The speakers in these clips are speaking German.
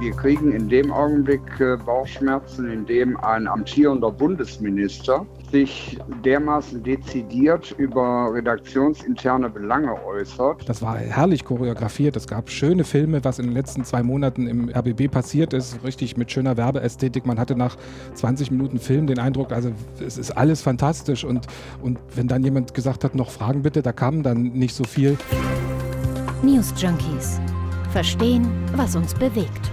Wir kriegen in dem Augenblick äh, Bauchschmerzen, in dem ein amtierender Bundesminister sich dermaßen dezidiert über redaktionsinterne Belange äußert. Das war herrlich choreografiert. Es gab schöne Filme, was in den letzten zwei Monaten im RBB passiert ist. Richtig mit schöner Werbeästhetik. Man hatte nach 20 Minuten Film den Eindruck, also es ist alles fantastisch. Und, und wenn dann jemand gesagt hat, noch Fragen bitte, da kam dann nicht so viel. News Junkies. Verstehen, was uns bewegt.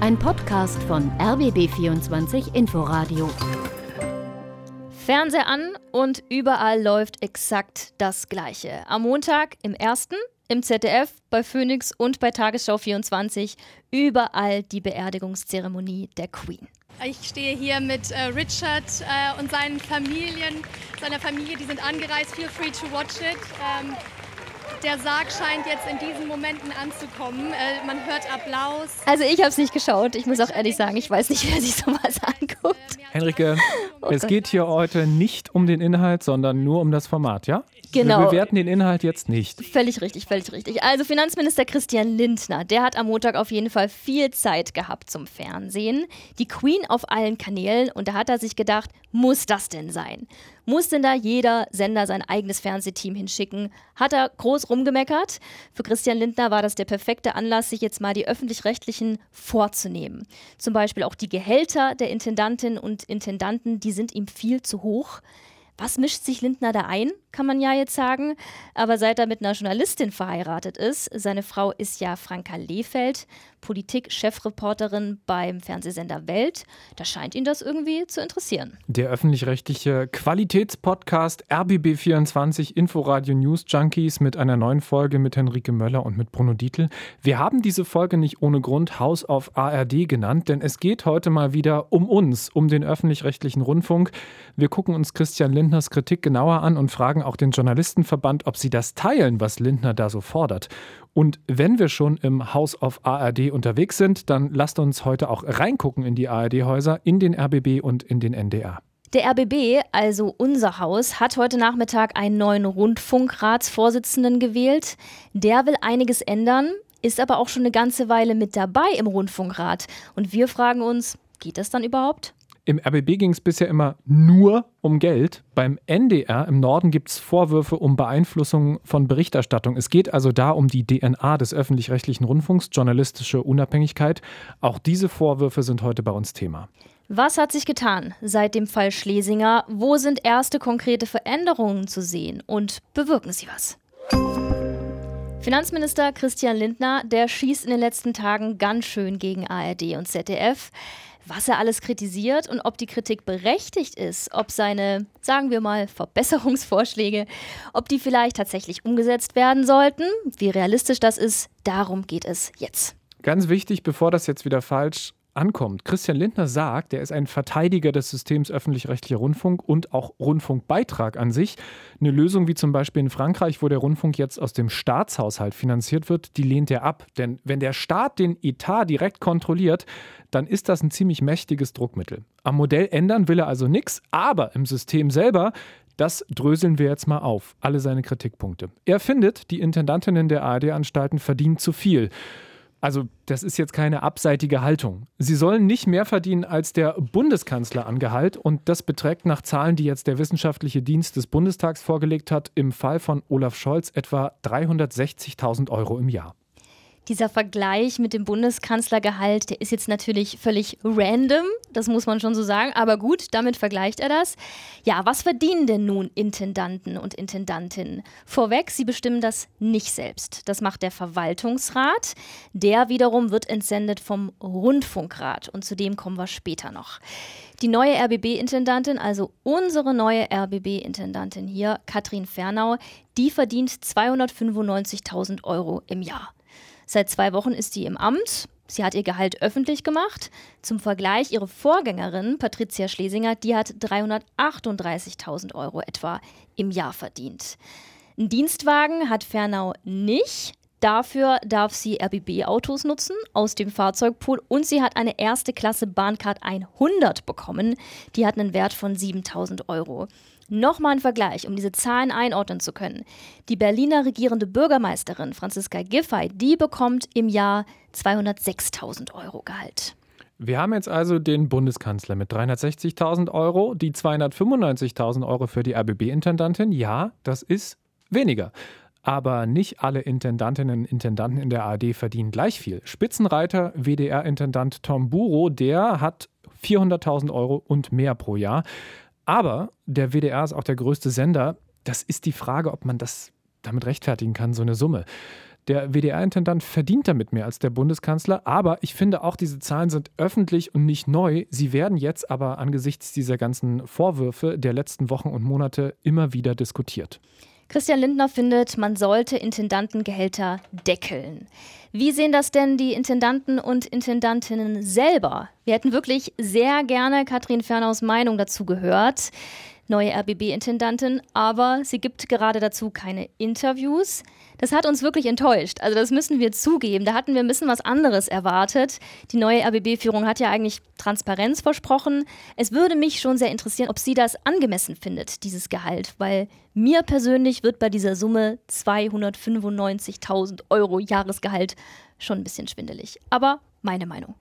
Ein Podcast von RBB24 Inforadio. Fernseher an und überall läuft exakt das Gleiche. Am Montag im ersten, im ZDF, bei Phoenix und bei Tagesschau 24 überall die Beerdigungszeremonie der Queen. Ich stehe hier mit äh, Richard äh, und seinen Familien, seiner Familie, die sind angereist. Feel free to watch it. Ähm, der Sarg scheint jetzt in diesen Momenten anzukommen. Äh, man hört Applaus. Also ich habe es nicht geschaut. Ich muss auch ehrlich sagen, ich weiß nicht, wer sich sowas anguckt. Henrike, oh es geht hier heute nicht um den Inhalt, sondern nur um das Format, ja? Genau. Wir bewerten den Inhalt jetzt nicht. Völlig richtig, völlig richtig. Also Finanzminister Christian Lindner, der hat am Montag auf jeden Fall viel Zeit gehabt zum Fernsehen. Die Queen auf allen Kanälen und da hat er sich gedacht, muss das denn sein? Muss denn da jeder Sender sein eigenes Fernsehteam hinschicken? Hat er groß rumgemeckert? Für Christian Lindner war das der perfekte Anlass, sich jetzt mal die öffentlich-rechtlichen vorzunehmen. Zum Beispiel auch die Gehälter der Intendantinnen und Intendanten, die sind ihm viel zu hoch. Was mischt sich Lindner da ein, kann man ja jetzt sagen. Aber seit er mit einer Journalistin verheiratet ist, seine Frau ist ja Franka Lehfeld, Politik-Chefreporterin beim Fernsehsender Welt, da scheint ihn das irgendwie zu interessieren. Der öffentlich-rechtliche Qualitätspodcast RBB24 Inforadio News Junkies mit einer neuen Folge mit Henrike Möller und mit Bruno Dietl. Wir haben diese Folge nicht ohne Grund Haus auf ARD genannt, denn es geht heute mal wieder um uns, um den öffentlich-rechtlichen Rundfunk. Wir gucken uns Christian Lindners Kritik genauer an und fragen auch den Journalistenverband, ob sie das teilen, was Lindner da so fordert. Und wenn wir schon im Haus auf ARD unterwegs sind, dann lasst uns heute auch reingucken in die ARD-Häuser, in den RBB und in den NDR. Der RBB, also unser Haus, hat heute Nachmittag einen neuen Rundfunkratsvorsitzenden gewählt. Der will einiges ändern, ist aber auch schon eine ganze Weile mit dabei im Rundfunkrat. Und wir fragen uns, geht das dann überhaupt? Im RBB ging es bisher immer nur um Geld. Beim NDR im Norden gibt es Vorwürfe um Beeinflussung von Berichterstattung. Es geht also da um die DNA des öffentlich-rechtlichen Rundfunks, journalistische Unabhängigkeit. Auch diese Vorwürfe sind heute bei uns Thema. Was hat sich getan seit dem Fall Schlesinger? Wo sind erste konkrete Veränderungen zu sehen und bewirken sie was? Finanzminister Christian Lindner, der schießt in den letzten Tagen ganz schön gegen ARD und ZDF was er alles kritisiert und ob die Kritik berechtigt ist, ob seine, sagen wir mal, Verbesserungsvorschläge, ob die vielleicht tatsächlich umgesetzt werden sollten, wie realistisch das ist, darum geht es jetzt. Ganz wichtig, bevor das jetzt wieder falsch ankommt. Christian Lindner sagt, er ist ein Verteidiger des Systems öffentlich-rechtlicher Rundfunk und auch Rundfunkbeitrag an sich. Eine Lösung wie zum Beispiel in Frankreich, wo der Rundfunk jetzt aus dem Staatshaushalt finanziert wird, die lehnt er ab. Denn wenn der Staat den Etat direkt kontrolliert, dann ist das ein ziemlich mächtiges Druckmittel. Am Modell ändern will er also nichts, aber im System selber, das dröseln wir jetzt mal auf, alle seine Kritikpunkte. Er findet, die Intendantinnen der ARD-Anstalten verdienen zu viel. Also, das ist jetzt keine abseitige Haltung. Sie sollen nicht mehr verdienen als der Bundeskanzler an Gehalt und das beträgt nach Zahlen, die jetzt der wissenschaftliche Dienst des Bundestags vorgelegt hat, im Fall von Olaf Scholz etwa 360.000 Euro im Jahr dieser Vergleich mit dem Bundeskanzlergehalt, der ist jetzt natürlich völlig random, das muss man schon so sagen, aber gut, damit vergleicht er das. Ja, was verdienen denn nun Intendanten und Intendantinnen? Vorweg, sie bestimmen das nicht selbst. Das macht der Verwaltungsrat. Der wiederum wird entsendet vom Rundfunkrat und zu dem kommen wir später noch. Die neue RBB-Intendantin, also unsere neue RBB-Intendantin hier, Katrin Fernau, die verdient 295.000 Euro im Jahr. Seit zwei Wochen ist sie im Amt. Sie hat ihr Gehalt öffentlich gemacht. Zum Vergleich, ihre Vorgängerin, Patricia Schlesinger, die hat 338.000 Euro etwa im Jahr verdient. Einen Dienstwagen hat Fernau nicht. Dafür darf sie RBB-Autos nutzen aus dem Fahrzeugpool und sie hat eine erste Klasse Bahncard 100 bekommen. Die hat einen Wert von 7000 Euro. Nochmal ein Vergleich, um diese Zahlen einordnen zu können. Die Berliner regierende Bürgermeisterin Franziska Giffey, die bekommt im Jahr 206.000 Euro Gehalt. Wir haben jetzt also den Bundeskanzler mit 360.000 Euro, die 295.000 Euro für die RBB-Intendantin. Ja, das ist weniger. Aber nicht alle Intendantinnen und Intendanten in der ARD verdienen gleich viel. Spitzenreiter WDR-Intendant Tom Buro, der hat 400.000 Euro und mehr pro Jahr. Aber der WDR ist auch der größte Sender. Das ist die Frage, ob man das damit rechtfertigen kann, so eine Summe. Der WDR-Intendant verdient damit mehr als der Bundeskanzler, aber ich finde auch, diese Zahlen sind öffentlich und nicht neu. Sie werden jetzt aber angesichts dieser ganzen Vorwürfe der letzten Wochen und Monate immer wieder diskutiert. Christian Lindner findet, man sollte Intendantengehälter deckeln. Wie sehen das denn die Intendanten und Intendantinnen selber? Wir hätten wirklich sehr gerne Katrin Fernaus Meinung dazu gehört neue RBB-Intendantin, aber sie gibt gerade dazu keine Interviews. Das hat uns wirklich enttäuscht. Also das müssen wir zugeben. Da hatten wir ein bisschen was anderes erwartet. Die neue RBB-Führung hat ja eigentlich Transparenz versprochen. Es würde mich schon sehr interessieren, ob sie das angemessen findet, dieses Gehalt, weil mir persönlich wird bei dieser Summe 295.000 Euro Jahresgehalt schon ein bisschen schwindelig. Aber meine Meinung.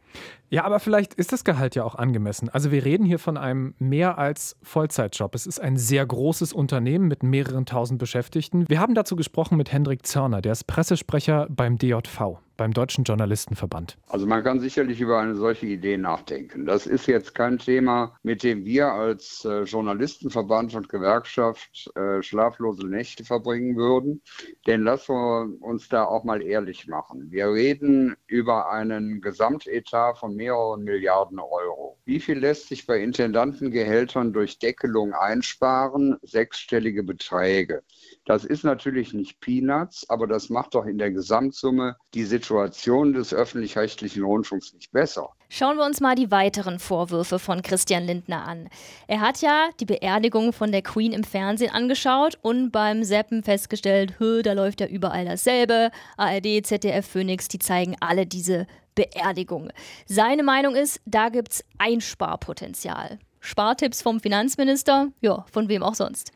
Ja, aber vielleicht ist das Gehalt ja auch angemessen. Also wir reden hier von einem mehr als Vollzeitjob. Es ist ein sehr großes Unternehmen mit mehreren tausend Beschäftigten. Wir haben dazu gesprochen mit Hendrik Zörner, der ist Pressesprecher beim DJV, beim Deutschen Journalistenverband. Also man kann sicherlich über eine solche Idee nachdenken. Das ist jetzt kein Thema, mit dem wir als äh, Journalistenverband und Gewerkschaft äh, schlaflose Nächte verbringen würden. Denn lassen wir uns da auch mal ehrlich machen. Wir reden über einen Gesamtetat von mehreren Milliarden Euro. Wie viel lässt sich bei Intendantengehältern durch Deckelung einsparen? Sechsstellige Beträge. Das ist natürlich nicht Peanuts, aber das macht doch in der Gesamtsumme die Situation des öffentlich-rechtlichen Rundfunks nicht besser. Schauen wir uns mal die weiteren Vorwürfe von Christian Lindner an. Er hat ja die Beerdigung von der Queen im Fernsehen angeschaut und beim Seppen festgestellt, da läuft ja überall dasselbe. ARD, ZDF, Phoenix, die zeigen alle diese Beerdigung. Seine Meinung ist, da gibt es Einsparpotenzial. Spartipps vom Finanzminister? Ja, von wem auch sonst.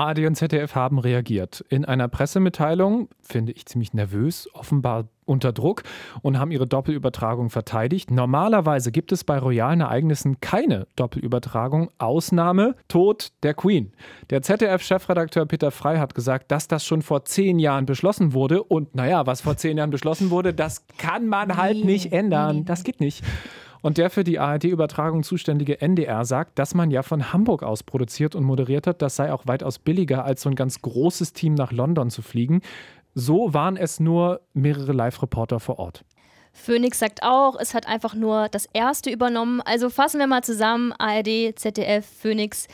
ARD und ZDF haben reagiert. In einer Pressemitteilung, finde ich ziemlich nervös, offenbar unter Druck und haben ihre Doppelübertragung verteidigt. Normalerweise gibt es bei royalen Ereignissen keine Doppelübertragung. Ausnahme Tod der Queen. Der ZDF-Chefredakteur Peter Frey hat gesagt, dass das schon vor zehn Jahren beschlossen wurde. Und naja, was vor zehn Jahren beschlossen wurde, das kann man halt nicht ändern. Das geht nicht. Und der für die ARD-Übertragung zuständige NDR sagt, dass man ja von Hamburg aus produziert und moderiert hat. Das sei auch weitaus billiger, als so ein ganz großes Team nach London zu fliegen. So waren es nur mehrere Live-Reporter vor Ort. Phoenix sagt auch, es hat einfach nur das erste übernommen. Also fassen wir mal zusammen: ARD, ZDF, Phoenix.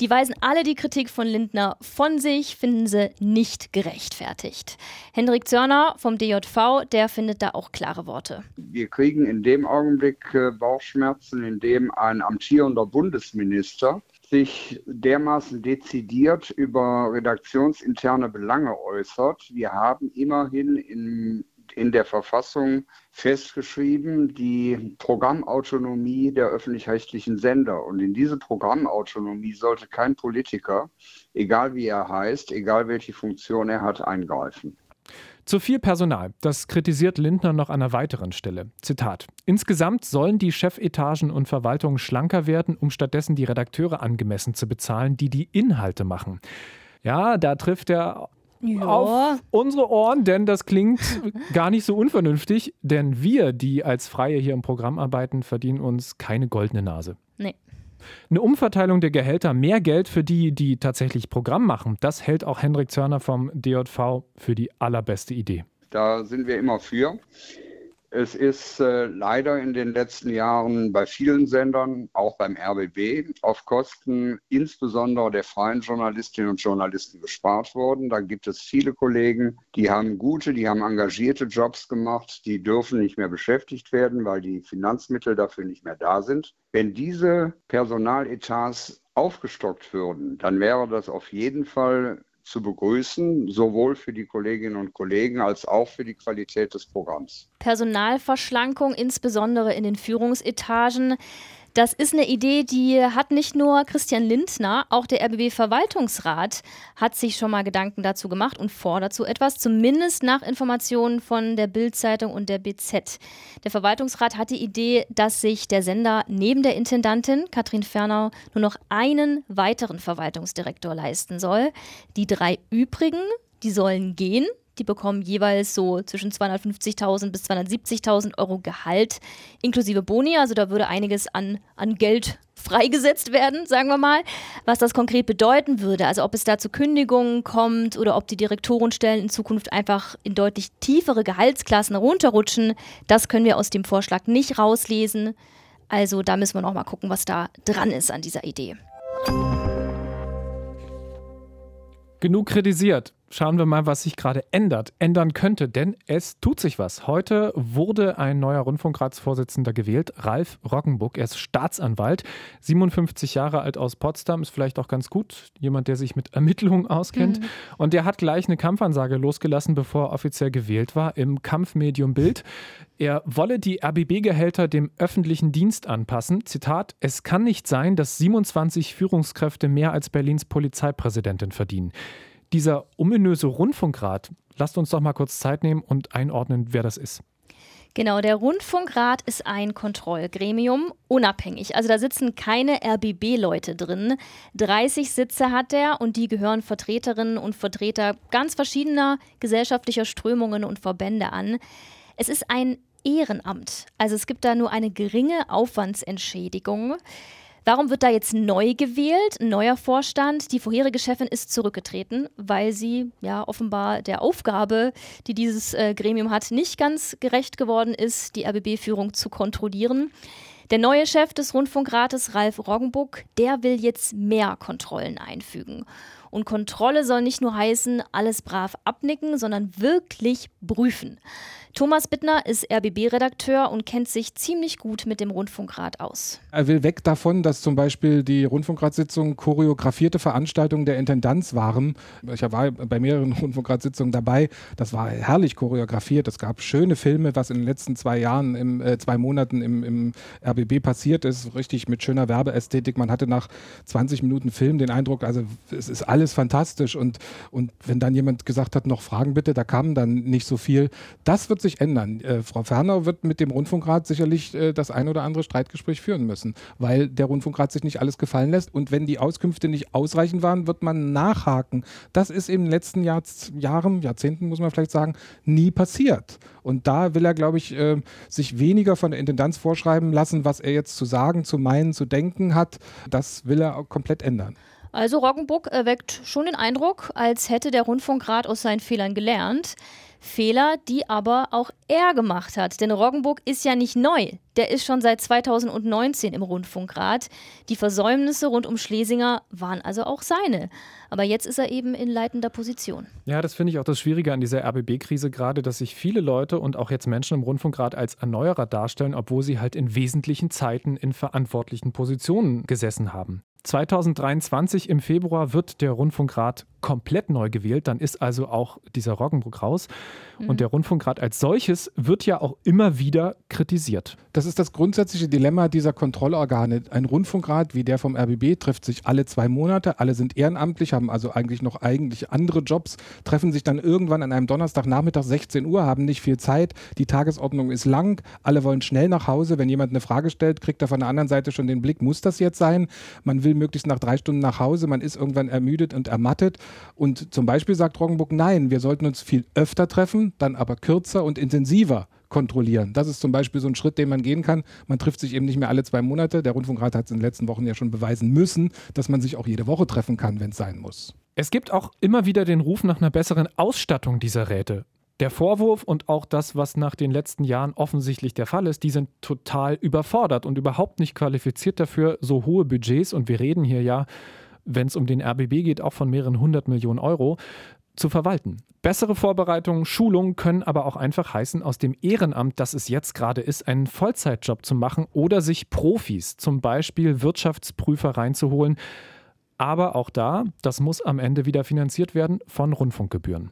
Die weisen alle die Kritik von Lindner von sich, finden sie nicht gerechtfertigt. Hendrik Zörner vom DJV, der findet da auch klare Worte. Wir kriegen in dem Augenblick äh, Bauchschmerzen, in dem ein amtierender Bundesminister sich dermaßen dezidiert über redaktionsinterne Belange äußert. Wir haben immerhin in in der Verfassung festgeschrieben, die Programmautonomie der öffentlich-rechtlichen Sender. Und in diese Programmautonomie sollte kein Politiker, egal wie er heißt, egal welche Funktion er hat, eingreifen. Zu viel Personal, das kritisiert Lindner noch an einer weiteren Stelle. Zitat: Insgesamt sollen die Chefetagen und Verwaltungen schlanker werden, um stattdessen die Redakteure angemessen zu bezahlen, die die Inhalte machen. Ja, da trifft er ja. auf unsere Ohren, denn das klingt gar nicht so unvernünftig, denn wir, die als Freie hier im Programm arbeiten, verdienen uns keine goldene Nase. Nee. Eine Umverteilung der Gehälter, mehr Geld für die, die tatsächlich Programm machen, das hält auch Hendrik Zörner vom DJV für die allerbeste Idee. Da sind wir immer für. Es ist äh, leider in den letzten Jahren bei vielen Sendern, auch beim RBB, auf Kosten insbesondere der freien Journalistinnen und Journalisten gespart worden. Da gibt es viele Kollegen, die haben gute, die haben engagierte Jobs gemacht, die dürfen nicht mehr beschäftigt werden, weil die Finanzmittel dafür nicht mehr da sind. Wenn diese Personaletats aufgestockt würden, dann wäre das auf jeden Fall zu begrüßen, sowohl für die Kolleginnen und Kollegen als auch für die Qualität des Programms. Personalverschlankung, insbesondere in den Führungsetagen. Das ist eine Idee, die hat nicht nur Christian Lindner, auch der RBB-Verwaltungsrat hat sich schon mal Gedanken dazu gemacht und fordert so etwas, zumindest nach Informationen von der Bild-Zeitung und der BZ. Der Verwaltungsrat hat die Idee, dass sich der Sender neben der Intendantin Katrin Fernau nur noch einen weiteren Verwaltungsdirektor leisten soll. Die drei übrigen, die sollen gehen. Die bekommen jeweils so zwischen 250.000 bis 270.000 Euro Gehalt inklusive Boni. Also da würde einiges an, an Geld freigesetzt werden, sagen wir mal. Was das konkret bedeuten würde, also ob es da zu Kündigungen kommt oder ob die Direktorenstellen in Zukunft einfach in deutlich tiefere Gehaltsklassen runterrutschen, das können wir aus dem Vorschlag nicht rauslesen. Also da müssen wir noch mal gucken, was da dran ist an dieser Idee. Genug kritisiert. Schauen wir mal, was sich gerade ändert, ändern könnte, denn es tut sich was. Heute wurde ein neuer Rundfunkratsvorsitzender gewählt, Ralf Roggenbuck. Er ist Staatsanwalt, 57 Jahre alt aus Potsdam, ist vielleicht auch ganz gut, jemand, der sich mit Ermittlungen auskennt. Mhm. Und der hat gleich eine Kampfansage losgelassen, bevor er offiziell gewählt war, im Kampfmedium Bild. Er wolle die RBB-Gehälter dem öffentlichen Dienst anpassen. Zitat: Es kann nicht sein, dass 27 Führungskräfte mehr als Berlins Polizeipräsidentin verdienen. Dieser ominöse Rundfunkrat, lasst uns doch mal kurz Zeit nehmen und einordnen, wer das ist. Genau, der Rundfunkrat ist ein Kontrollgremium, unabhängig. Also da sitzen keine RBB-Leute drin. 30 Sitze hat er und die gehören Vertreterinnen und Vertreter ganz verschiedener gesellschaftlicher Strömungen und Verbände an. Es ist ein Ehrenamt. Also es gibt da nur eine geringe Aufwandsentschädigung. Warum wird da jetzt neu gewählt? Neuer Vorstand. Die vorherige Chefin ist zurückgetreten, weil sie ja offenbar der Aufgabe, die dieses äh, Gremium hat, nicht ganz gerecht geworden ist, die RBB-Führung zu kontrollieren. Der neue Chef des Rundfunkrates, Ralf Roggenbuck, der will jetzt mehr Kontrollen einfügen. Und Kontrolle soll nicht nur heißen, alles brav abnicken, sondern wirklich prüfen. Thomas Bittner ist RBB-Redakteur und kennt sich ziemlich gut mit dem Rundfunkrat aus. Er will weg davon, dass zum Beispiel die Rundfunkratssitzungen choreografierte Veranstaltungen der Intendanz waren. Ich war bei mehreren Rundfunkratssitzungen dabei. Das war herrlich choreografiert. Es gab schöne Filme, was in den letzten zwei Jahren, im, äh, zwei Monaten im, im RBB passiert ist. Richtig mit schöner Werbeästhetik. Man hatte nach 20 Minuten Film den Eindruck, also es ist alles fantastisch. Und, und wenn dann jemand gesagt hat, noch Fragen bitte, da kam dann nicht so viel. Das wird sich sich ändern. Äh, Frau Ferner wird mit dem Rundfunkrat sicherlich äh, das ein oder andere Streitgespräch führen müssen, weil der Rundfunkrat sich nicht alles gefallen lässt. Und wenn die Auskünfte nicht ausreichend waren, wird man nachhaken. Das ist in den letzten Jahr, Jahren, Jahrzehnten, muss man vielleicht sagen, nie passiert. Und da will er, glaube ich, äh, sich weniger von der Intendanz vorschreiben lassen, was er jetzt zu sagen, zu meinen, zu denken hat. Das will er komplett ändern. Also Roggenburg erweckt schon den Eindruck, als hätte der Rundfunkrat aus seinen Fehlern gelernt. Fehler, die aber auch er gemacht hat. Denn Roggenburg ist ja nicht neu. Der ist schon seit 2019 im Rundfunkrat. Die Versäumnisse rund um Schlesinger waren also auch seine. Aber jetzt ist er eben in leitender Position. Ja, das finde ich auch das Schwierige an dieser RBB-Krise gerade, dass sich viele Leute und auch jetzt Menschen im Rundfunkrat als Erneuerer darstellen, obwohl sie halt in wesentlichen Zeiten in verantwortlichen Positionen gesessen haben. 2023 im Februar wird der Rundfunkrat komplett neu gewählt. Dann ist also auch dieser Roggenburg raus. Mhm. Und der Rundfunkrat als solches wird ja auch immer wieder kritisiert. Das ist das grundsätzliche Dilemma dieser Kontrollorgane. Ein Rundfunkrat wie der vom RBB trifft sich alle zwei Monate. Alle sind ehrenamtlich, haben also eigentlich noch eigentlich andere Jobs, treffen sich dann irgendwann an einem Donnerstagnachmittag 16 Uhr, haben nicht viel Zeit. Die Tagesordnung ist lang. Alle wollen schnell nach Hause. Wenn jemand eine Frage stellt, kriegt er von der anderen Seite schon den Blick, muss das jetzt sein? Man will möglichst nach drei Stunden nach Hause. Man ist irgendwann ermüdet und ermattet. Und zum Beispiel sagt Roggenburg, nein, wir sollten uns viel öfter treffen, dann aber kürzer und intensiver kontrollieren. Das ist zum Beispiel so ein Schritt, den man gehen kann. Man trifft sich eben nicht mehr alle zwei Monate. Der Rundfunkrat hat es in den letzten Wochen ja schon beweisen müssen, dass man sich auch jede Woche treffen kann, wenn es sein muss. Es gibt auch immer wieder den Ruf nach einer besseren Ausstattung dieser Räte. Der Vorwurf und auch das, was nach den letzten Jahren offensichtlich der Fall ist, die sind total überfordert und überhaupt nicht qualifiziert dafür, so hohe Budgets, und wir reden hier ja wenn es um den RBB geht, auch von mehreren hundert Millionen Euro, zu verwalten. Bessere Vorbereitungen, Schulungen können aber auch einfach heißen, aus dem Ehrenamt, das es jetzt gerade ist, einen Vollzeitjob zu machen oder sich Profis, zum Beispiel Wirtschaftsprüfer, reinzuholen. Aber auch da, das muss am Ende wieder finanziert werden von Rundfunkgebühren.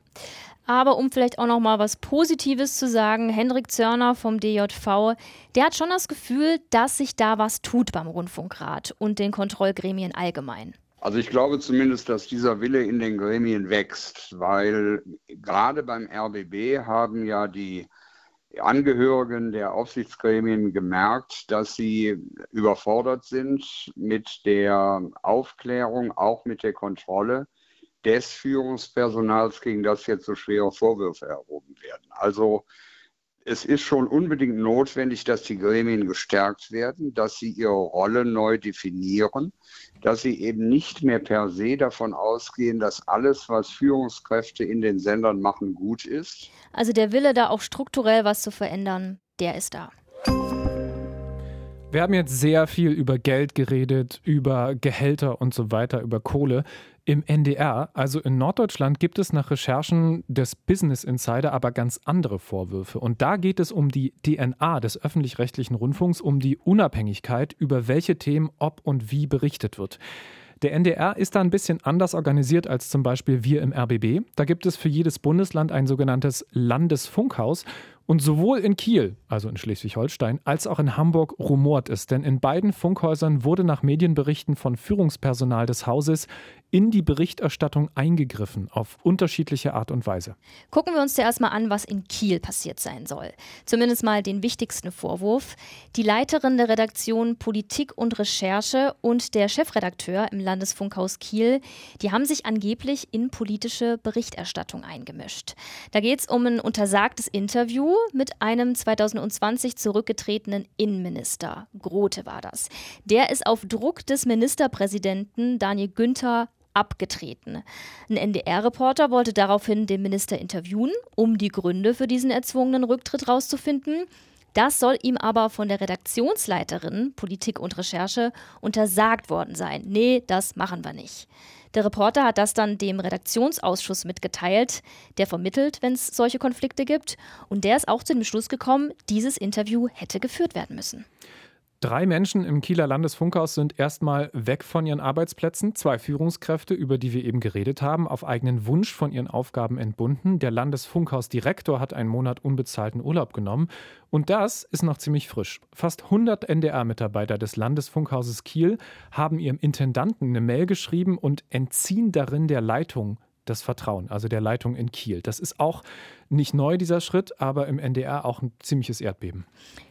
Aber um vielleicht auch noch mal was Positives zu sagen, Hendrik Zörner vom DJV, der hat schon das Gefühl, dass sich da was tut beim Rundfunkrat und den Kontrollgremien allgemein. Also ich glaube zumindest, dass dieser Wille in den Gremien wächst, weil gerade beim RBB haben ja die Angehörigen der Aufsichtsgremien gemerkt, dass sie überfordert sind mit der Aufklärung, auch mit der Kontrolle des Führungspersonals, gegen das jetzt so schwere Vorwürfe erhoben werden. Also es ist schon unbedingt notwendig, dass die Gremien gestärkt werden, dass sie ihre Rolle neu definieren, dass sie eben nicht mehr per se davon ausgehen, dass alles, was Führungskräfte in den Sendern machen, gut ist. Also der Wille, da auch strukturell was zu verändern, der ist da. Wir haben jetzt sehr viel über Geld geredet, über Gehälter und so weiter, über Kohle. Im NDR, also in Norddeutschland, gibt es nach Recherchen des Business Insider aber ganz andere Vorwürfe. Und da geht es um die DNA des öffentlich-rechtlichen Rundfunks, um die Unabhängigkeit, über welche Themen ob und wie berichtet wird. Der NDR ist da ein bisschen anders organisiert als zum Beispiel wir im RBB. Da gibt es für jedes Bundesland ein sogenanntes Landesfunkhaus und sowohl in Kiel, also in Schleswig-Holstein, als auch in Hamburg rumort es, denn in beiden Funkhäusern wurde nach Medienberichten von Führungspersonal des Hauses in die Berichterstattung eingegriffen, auf unterschiedliche Art und Weise. Gucken wir uns zuerst mal an, was in Kiel passiert sein soll. Zumindest mal den wichtigsten Vorwurf. Die Leiterin der Redaktion Politik und Recherche und der Chefredakteur im Landesfunkhaus Kiel, die haben sich angeblich in politische Berichterstattung eingemischt. Da geht es um ein untersagtes Interview mit einem 2020 zurückgetretenen Innenminister. Grote war das. Der ist auf Druck des Ministerpräsidenten Daniel Günther abgetreten. Ein NDR-Reporter wollte daraufhin den Minister interviewen, um die Gründe für diesen erzwungenen Rücktritt rauszufinden. Das soll ihm aber von der Redaktionsleiterin Politik und Recherche untersagt worden sein. Nee, das machen wir nicht. Der Reporter hat das dann dem Redaktionsausschuss mitgeteilt, der vermittelt, wenn es solche Konflikte gibt. Und der ist auch zu dem Schluss gekommen, dieses Interview hätte geführt werden müssen. Drei Menschen im Kieler Landesfunkhaus sind erstmal weg von ihren Arbeitsplätzen. Zwei Führungskräfte, über die wir eben geredet haben, auf eigenen Wunsch von ihren Aufgaben entbunden. Der Landesfunkhausdirektor hat einen Monat unbezahlten Urlaub genommen. Und das ist noch ziemlich frisch. Fast 100 NDR-Mitarbeiter des Landesfunkhauses Kiel haben ihrem Intendanten eine Mail geschrieben und entziehen darin der Leitung das Vertrauen, also der Leitung in Kiel. Das ist auch nicht neu, dieser Schritt, aber im NDR auch ein ziemliches Erdbeben.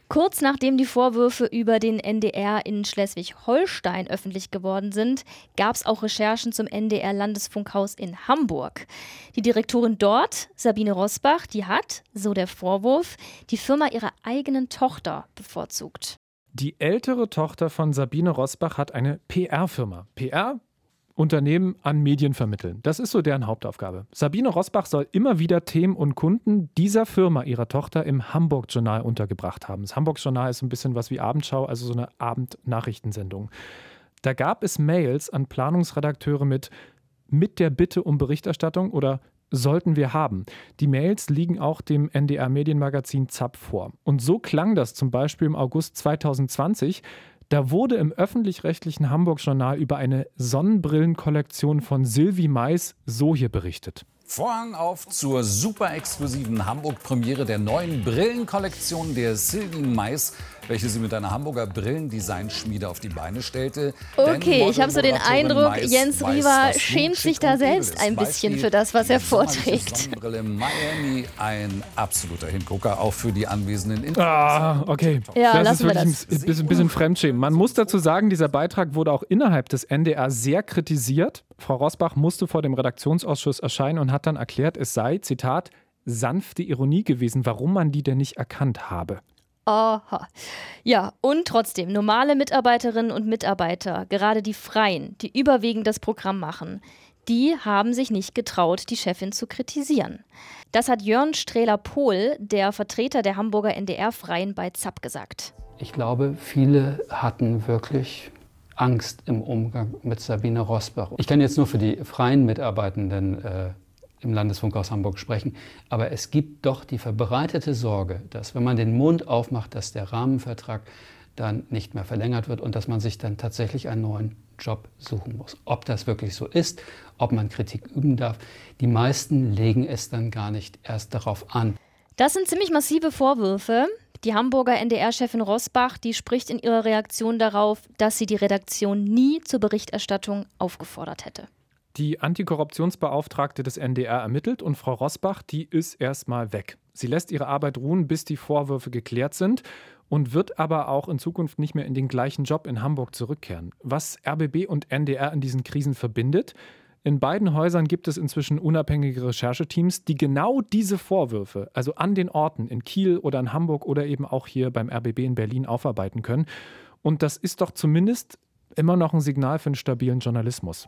Kurz nachdem die Vorwürfe über den NDR in Schleswig-Holstein öffentlich geworden sind, gab es auch Recherchen zum NDR-Landesfunkhaus in Hamburg. Die Direktorin dort, Sabine Rosbach, die hat, so der Vorwurf, die Firma ihrer eigenen Tochter bevorzugt. Die ältere Tochter von Sabine Rosbach hat eine PR-Firma. PR Unternehmen an Medien vermitteln. Das ist so deren Hauptaufgabe. Sabine Rosbach soll immer wieder Themen und Kunden dieser Firma, ihrer Tochter, im Hamburg-Journal untergebracht haben. Das Hamburg-Journal ist ein bisschen was wie Abendschau, also so eine Abendnachrichtensendung. Da gab es Mails an Planungsredakteure mit mit der Bitte um Berichterstattung oder sollten wir haben. Die Mails liegen auch dem NDR Medienmagazin ZAP vor. Und so klang das zum Beispiel im August 2020. Da wurde im öffentlich-rechtlichen Hamburg-Journal über eine Sonnenbrillenkollektion von Sylvie Mais so hier berichtet. Vorhang auf zur super exklusiven Hamburg-Premiere der neuen Brillenkollektion der Sylvie Mais welche sie mit einer Hamburger Brillendesignschmiede auf die Beine stellte. Okay, ich habe so den Eindruck, Mais Jens Riewer schämt sich da selbst ein bisschen für das, was er vorträgt. Sonnenbrille Miami, ein absoluter Hingucker, auch für die anwesenden Ah, okay. Ja, das ist wir wirklich das. ein bisschen, bisschen Fremdschämen. Man muss dazu sagen, dieser Beitrag wurde auch innerhalb des NDR sehr kritisiert. Frau Rosbach musste vor dem Redaktionsausschuss erscheinen und hat dann erklärt, es sei, Zitat, sanfte Ironie gewesen, warum man die denn nicht erkannt habe. Aha. Ja, und trotzdem, normale Mitarbeiterinnen und Mitarbeiter, gerade die Freien, die überwiegend das Programm machen, die haben sich nicht getraut, die Chefin zu kritisieren. Das hat Jörn Strehler-Pohl, der Vertreter der Hamburger NDR-Freien bei ZAP, gesagt. Ich glaube, viele hatten wirklich Angst im Umgang mit Sabine Rosbach. Ich kann jetzt nur für die freien Mitarbeitenden äh, im Landesfunkhaus Hamburg sprechen. Aber es gibt doch die verbreitete Sorge, dass wenn man den Mund aufmacht, dass der Rahmenvertrag dann nicht mehr verlängert wird und dass man sich dann tatsächlich einen neuen Job suchen muss. Ob das wirklich so ist, ob man Kritik üben darf, die meisten legen es dann gar nicht erst darauf an. Das sind ziemlich massive Vorwürfe. Die Hamburger NDR-Chefin Rosbach, die spricht in ihrer Reaktion darauf, dass sie die Redaktion nie zur Berichterstattung aufgefordert hätte. Die Antikorruptionsbeauftragte des NDR ermittelt und Frau Rosbach, die ist erstmal weg. Sie lässt ihre Arbeit ruhen, bis die Vorwürfe geklärt sind und wird aber auch in Zukunft nicht mehr in den gleichen Job in Hamburg zurückkehren. Was RBB und NDR in diesen Krisen verbindet, in beiden Häusern gibt es inzwischen unabhängige Rechercheteams, die genau diese Vorwürfe, also an den Orten in Kiel oder in Hamburg oder eben auch hier beim RBB in Berlin aufarbeiten können. Und das ist doch zumindest immer noch ein Signal für einen stabilen Journalismus.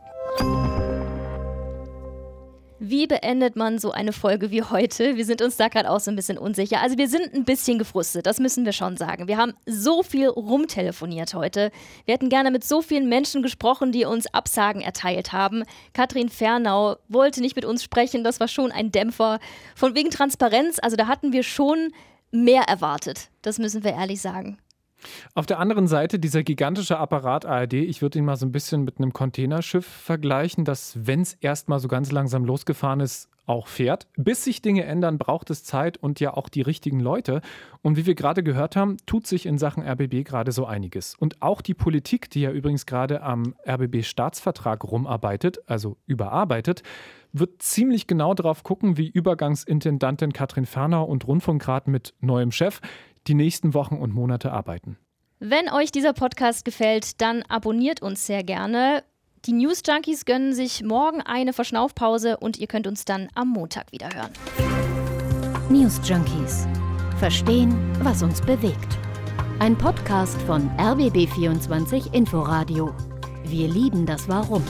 Wie beendet man so eine Folge wie heute? Wir sind uns da gerade auch so ein bisschen unsicher. Also wir sind ein bisschen gefrustet, das müssen wir schon sagen. Wir haben so viel rumtelefoniert heute. Wir hätten gerne mit so vielen Menschen gesprochen, die uns Absagen erteilt haben. Katrin Fernau wollte nicht mit uns sprechen, das war schon ein Dämpfer. Von wegen Transparenz, also da hatten wir schon mehr erwartet. Das müssen wir ehrlich sagen. Auf der anderen Seite dieser gigantische Apparat ARD, ich würde ihn mal so ein bisschen mit einem Containerschiff vergleichen, das, wenn es erstmal so ganz langsam losgefahren ist, auch fährt. Bis sich Dinge ändern, braucht es Zeit und ja auch die richtigen Leute. Und wie wir gerade gehört haben, tut sich in Sachen RBB gerade so einiges. Und auch die Politik, die ja übrigens gerade am RBB-Staatsvertrag rumarbeitet, also überarbeitet, wird ziemlich genau darauf gucken, wie Übergangsintendantin Katrin Fernau und Rundfunkrat mit neuem Chef die nächsten Wochen und Monate arbeiten. Wenn euch dieser Podcast gefällt, dann abonniert uns sehr gerne. Die News Junkies gönnen sich morgen eine Verschnaufpause und ihr könnt uns dann am Montag wieder hören. News Junkies. Verstehen, was uns bewegt. Ein Podcast von RBB24 Inforadio. Wir lieben das Warum.